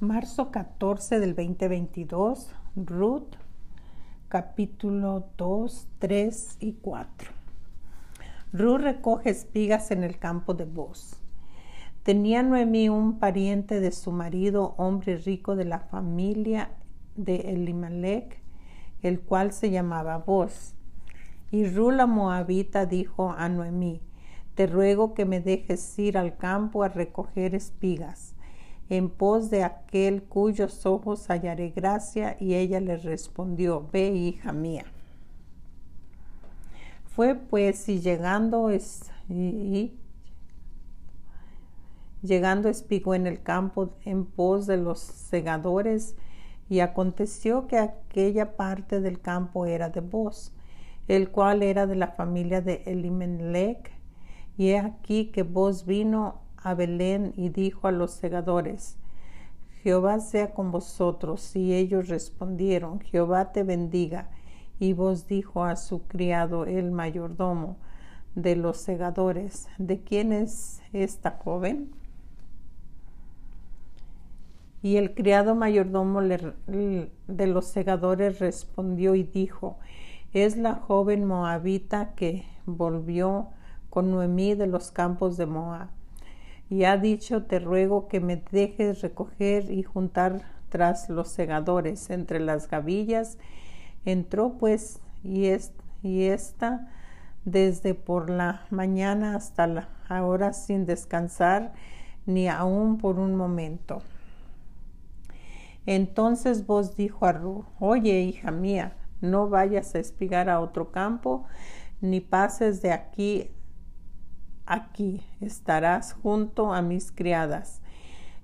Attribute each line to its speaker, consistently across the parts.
Speaker 1: Marzo 14 del 2022, Ruth, capítulo 2, 3 y 4. Ruth recoge espigas en el campo de Boz. Tenía Noemí un pariente de su marido, hombre rico de la familia de Elimelech, el cual se llamaba Boz. Y Ruth la moabita dijo a Noemí, te ruego que me dejes ir al campo a recoger espigas en pos de aquel cuyos ojos hallaré gracia, y ella le respondió, Ve, hija mía. Fue pues y llegando es, y, llegando espigó en el campo en pos de los segadores, y aconteció que aquella parte del campo era de vos, el cual era de la familia de Elimelech, y he aquí que vos vino a Belén y dijo a los segadores, Jehová sea con vosotros. Y ellos respondieron, Jehová te bendiga. Y vos dijo a su criado el mayordomo de los segadores, ¿de quién es esta joven? Y el criado mayordomo de los segadores respondió y dijo, es la joven moabita que volvió con Noemí de los campos de Moab y ha dicho, te ruego que me dejes recoger y juntar tras los segadores entre las gavillas. Entró pues y, es, esta desde por la mañana hasta la sin descansar ni aun por un momento. Entonces vos dijo a Ru, oye hija mía, no vayas a espigar a otro campo, ni pases de aquí aquí estarás junto a mis criadas.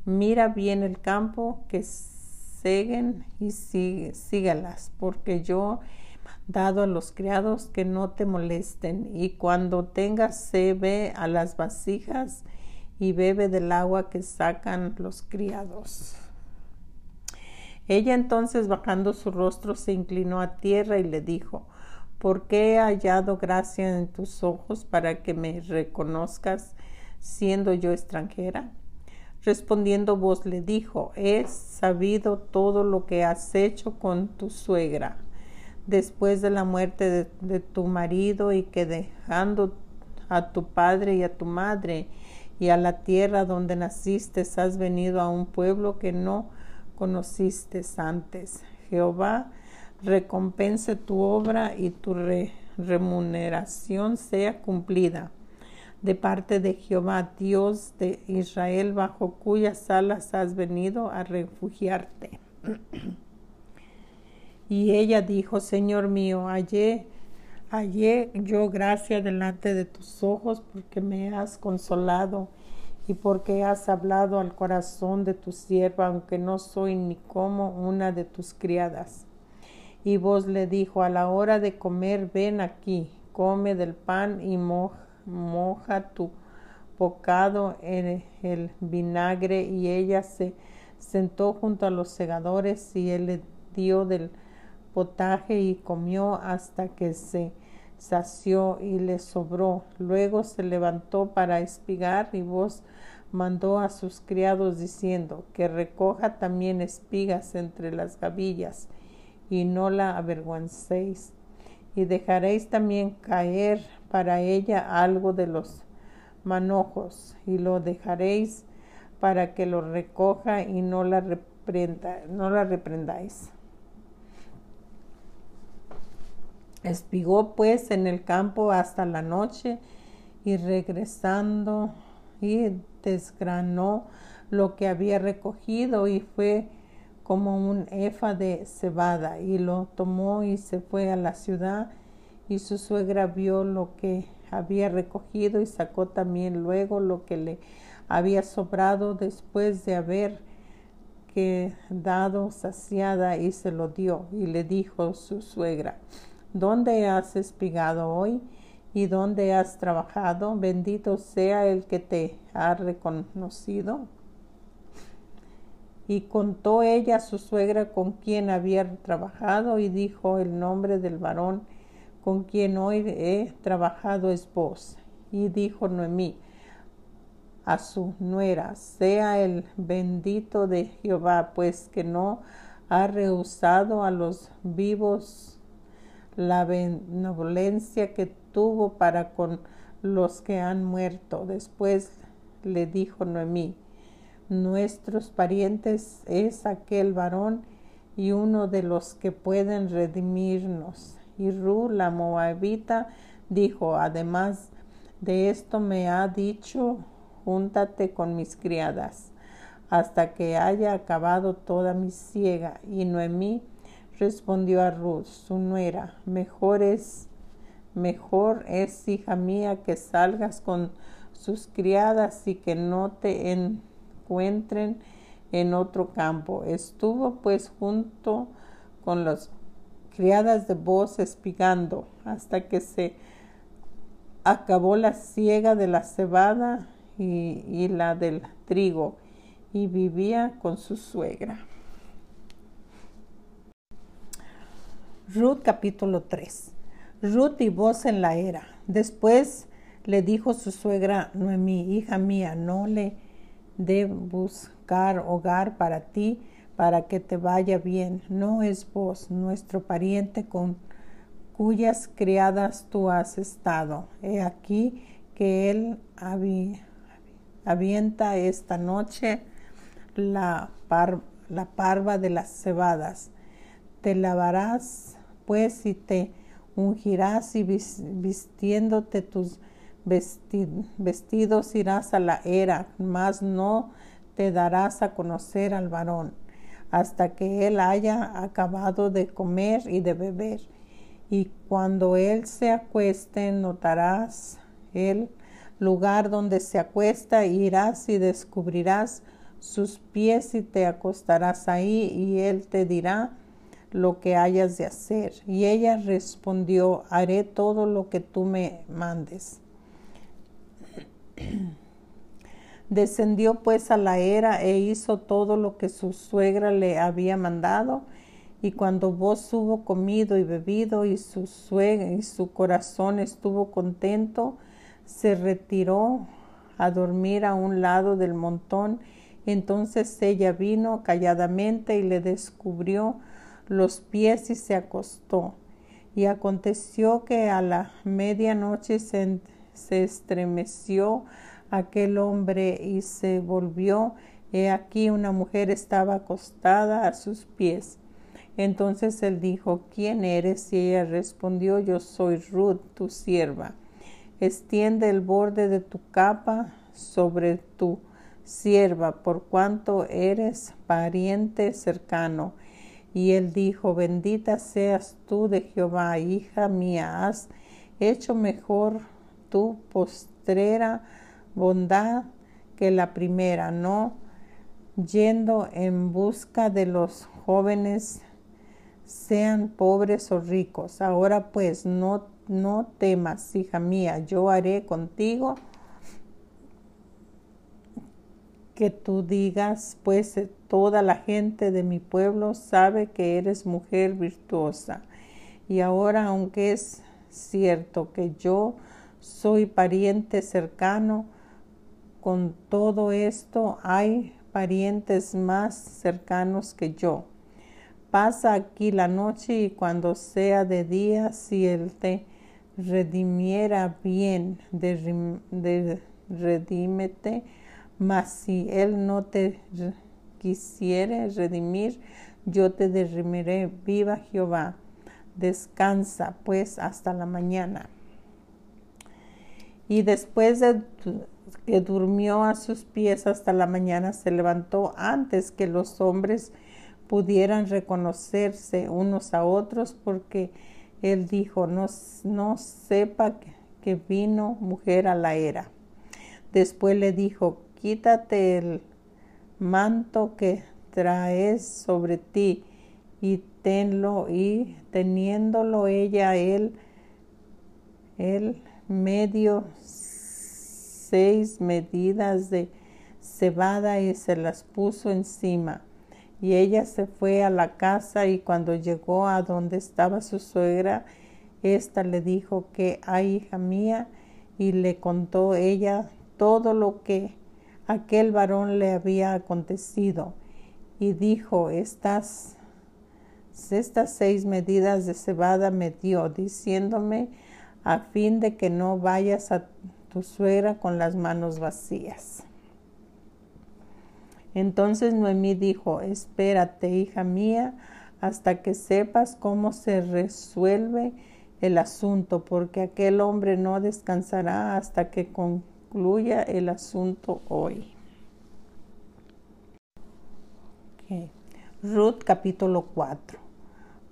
Speaker 1: Mira bien el campo, que seguen y sígalas, porque yo he dado a los criados que no te molesten. Y cuando tengas sed, ve a las vasijas y bebe del agua que sacan los criados. Ella entonces bajando su rostro se inclinó a tierra y le dijo, qué he hallado gracia en tus ojos para que me reconozcas siendo yo extranjera. Respondiendo vos le dijo, he sabido todo lo que has hecho con tu suegra después de la muerte de, de tu marido y que dejando a tu padre y a tu madre y a la tierra donde naciste has venido a un pueblo que no conociste antes. Jehová recompense tu obra y tu remuneración sea cumplida de parte de Jehová, Dios de Israel, bajo cuyas alas has venido a refugiarte. y ella dijo, Señor mío, hallé, hallé yo gracia delante de tus ojos porque me has consolado y porque has hablado al corazón de tu sierva, aunque no soy ni como una de tus criadas. Y vos le dijo, a la hora de comer, ven aquí, come del pan y moja, tu bocado en el vinagre. Y ella se sentó junto a los segadores y él le dio del potaje y comió hasta que se sació y le sobró. Luego se levantó para espigar y vos mandó a sus criados diciendo que recoja también espigas entre las gavillas y no la avergüencéis. Y dejaréis también caer para ella algo de los manojos, y lo dejaréis para que lo recoja y no la, reprenda, no la reprendáis. Espigó pues en el campo hasta la noche y regresando y desgranó lo que había recogido y fue como un efa de cebada y lo tomó y se fue a la ciudad y su suegra vio lo que había recogido y sacó también luego lo que le había sobrado después de haber quedado saciada y se lo dio y le dijo su suegra ¿Dónde has espigado hoy? ¿Y dónde has trabajado? Bendito sea el que te ha reconocido. Y contó ella a su suegra con quien había trabajado y dijo el nombre del varón con quien hoy he trabajado es vos. Y dijo Noemí, a su nuera, sea el bendito de Jehová, pues que no ha rehusado a los vivos la benevolencia que tuvo para con los que han muerto. Después le dijo Noemí, nuestros parientes es aquel varón y uno de los que pueden redimirnos. Y Ru, la moabita, dijo, además de esto me ha dicho, júntate con mis criadas, hasta que haya acabado toda mi ciega. Y Noemí respondió a Ruth, su nuera, mejor es, mejor es, hija mía, que salgas con sus criadas y que no te encuentren en otro campo. Estuvo pues junto con las criadas de voz espigando hasta que se acabó la siega de la cebada y, la del trigo y vivía con su suegra. Ruth capítulo 3. Ruth y voz en la era. Después le dijo su suegra Noemí, hija mía, no le de buscar hogar para ti, para que te vaya bien. No es vos, nuestro pariente con cuyas criadas tú has estado. He aquí que él avienta esta noche la, parva de las cebadas. Te lavarás pues y te ungirás y vistiéndote tus vestidos irás a la era, mas no te darás a conocer al varón, hasta que él haya acabado de comer y de beber. Y cuando él se acueste, notarás el lugar donde se acuesta, irás y descubrirás sus pies y te acostarás ahí, y él te dirá lo que hayas de hacer. Y ella respondió, haré todo lo que tú me mandes. Descendió pues a la era e hizo todo lo que su suegra le había mandado. Y cuando vos hubo comido y bebido y su suegra y su corazón estuvo contento, se retiró a dormir a un lado del montón. Entonces ella vino calladamente y le descubrió los pies y se acostó. Y aconteció que a la medianoche se se estremeció aquel hombre y se volvió. He aquí una mujer estaba acostada a sus pies. Entonces él dijo, ¿quién eres? Y ella respondió, yo soy Ruth, tu sierva. Extiende el borde de tu capa sobre tu sierva, por cuanto eres pariente cercano. Y él dijo, bendita seas tú de Jehová, hija mía, has hecho mejor tu postrera bondad que la primera, no yendo en busca de los jóvenes, sean pobres o ricos. Ahora pues no, no temas, hija mía, yo haré contigo que tú digas, pues toda la gente de mi pueblo sabe que eres mujer virtuosa. Y ahora, aunque es cierto que yo soy pariente cercano. Con todo esto hay parientes más cercanos que yo. Pasa aquí la noche y cuando sea de día, si él te redimiera bien, de, redímete, mas si él no te quisiere redimir, yo te redimiré. Viva Jehová. Descansa pues hasta la mañana. Y después de que durmió a sus pies hasta la mañana, se levantó antes que los hombres pudieran reconocerse unos a otros, porque él dijo, no, no sepa que vino mujer a la era. Después le dijo, quítate el manto que traes sobre ti y tenlo y teniéndolo ella él, él medio seis medidas de cebada y se las puso encima. Y ella se fue a la casa y cuando llegó a donde estaba su suegra, ésta le dijo que, ay hija mía, y le contó ella todo lo que aquel varón le había acontecido. Y dijo, estas, estas seis medidas de cebada me dio, diciéndome, a fin de que no vayas a tu suegra con las manos vacías. Entonces Noemí dijo, espérate, hija mía, hasta que sepas cómo se resuelve el asunto, porque aquel hombre no descansará hasta que concluya el asunto hoy. Ruth capítulo 4.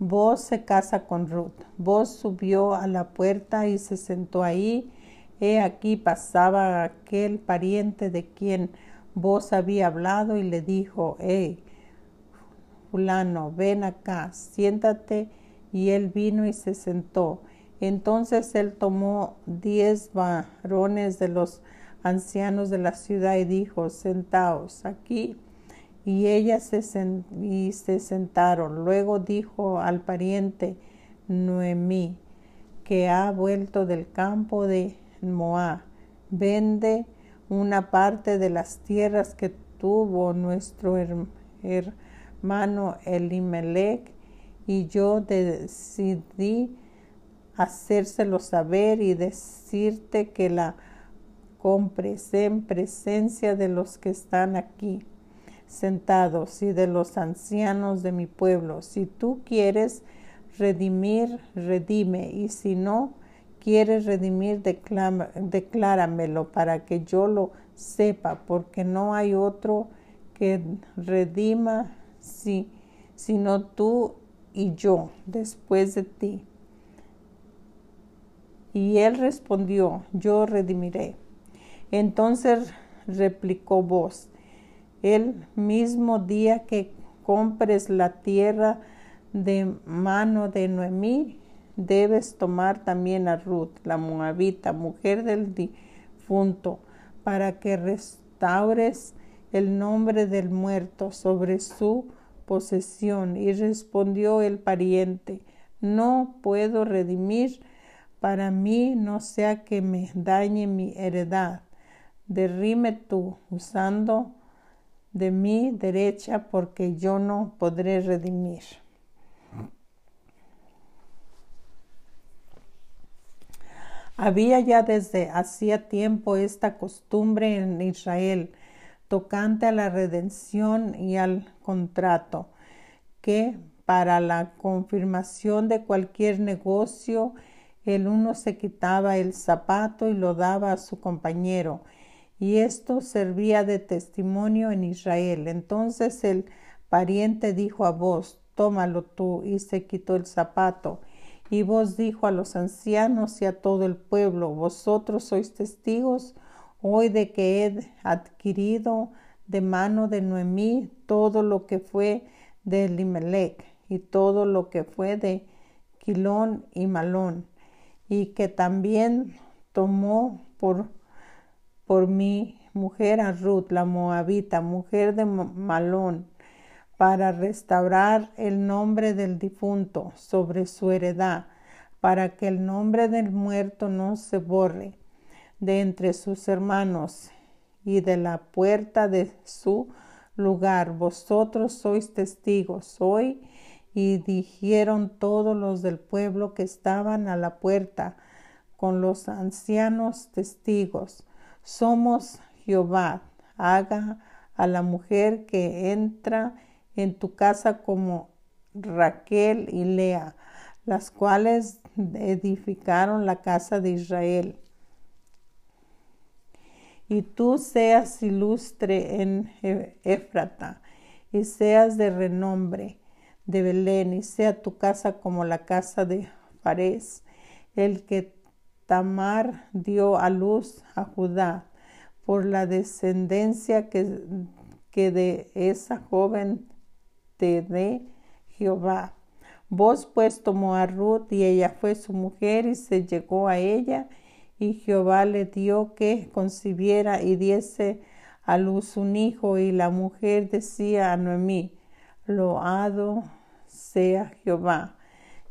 Speaker 1: Vos se casa con Ruth. Vos subió a la puerta y se sentó ahí. He aquí pasaba aquel pariente de quien vos había hablado y le dijo, hey, fulano, ven acá, siéntate. Y él vino y se sentó. Entonces él tomó diez varones de los ancianos de la ciudad y dijo, sentaos aquí y ellas se, y se sentaron. Luego dijo al pariente Noemí, que ha vuelto del campo de Moab, vende una parte de las tierras que tuvo nuestro hermano Elimelech y yo decidí hacérselo saber y decirte que la compres en presencia de los que están aquí sentados y de los ancianos de mi pueblo. Si tú quieres redimir, redime, y si no quieres redimir, decláramelo para que yo lo sepa, porque no hay otro que redima si, sino tú y yo después de ti. Y él respondió, yo redimiré. Entonces replicó vos, el mismo día que compres la tierra de mano de Noemí, debes tomar también a Ruth, la moabita, mujer del difunto, para que restaures el nombre del muerto sobre su posesión. Y respondió el pariente, no puedo redimir para mí, no sea que me dañe mi heredad. Derrime tú, usando de mi derecha, porque yo no podré redimir. Había ya desde hacía tiempo esta costumbre en Israel tocante a la redención y al contrato, que para la confirmación de cualquier negocio el uno se quitaba el zapato y lo daba a su compañero, y esto servía de testimonio en Israel. Entonces el pariente dijo a vos, tómalo tú, y se quitó el zapato. Y vos dijo a los ancianos y a todo el pueblo, vosotros sois testigos hoy de que he adquirido de mano de Noemí todo lo que fue de Elimelech y todo lo que fue de Quilón y Malón, y que también tomó por por mi mujer a Ruth, la moabita, mujer de Malón, para restaurar el nombre del difunto sobre su heredad, para que el nombre del muerto no se borre de entre sus hermanos y de la puerta de su lugar. Vosotros sois testigos hoy. Y dijeron todos los del pueblo que estaban a la puerta con los ancianos testigos somos Jehová. Haga a la mujer que entra en tu casa como Raquel y Lea, las cuales edificaron la casa de Israel. Y tú seas ilustre en Éfrata, y seas de renombre de Belén, y sea tu casa como la casa de Fares, el que Tamar dio a luz a Judá por la descendencia que, de esa joven te dé Jehová. Vos pues tomó a Ruth y ella fue su mujer y se llegó a ella. Y Jehová le dio que concibiera y diese a luz un hijo. Y la mujer decía a Noemí, loado sea Jehová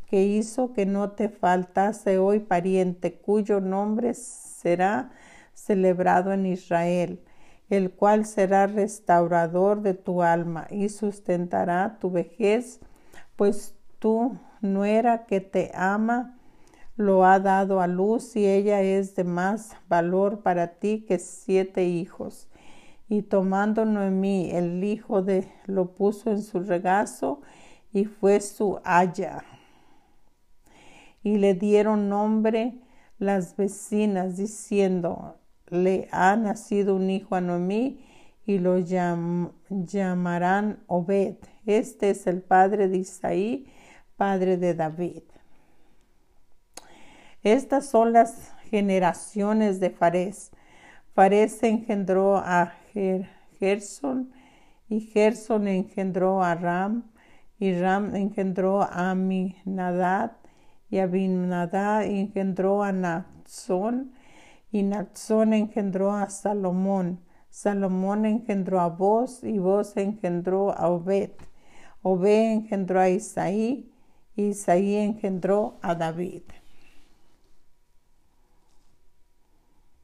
Speaker 1: que hizo que no te faltase hoy pariente cuyo nombre será celebrado en Israel. el cual será restaurador de tu alma y sustentará tu vejez, pues tu nuera que te ama lo ha dado a luz y ella es de más valor para ti que siete hijos. Y tomando Noemí el hijo de lo puso en su regazo y fue su haya. Y le dieron nombre las vecinas diciendo, le ha nacido un hijo a Noemí y lo llamarán Obed. Este es el padre de Isaí, padre de David. Estas son las generaciones de Fares. Fares engendró a Gerson y Gerson engendró a Ram y Ram engendró a Aminadad y Abinadad engendró a Natsón y Natsón engendró a Salomón. Salomón engendró a Boz y Boz engendró a Obed. Obed engendró a Isaí y Isaí engendró a David.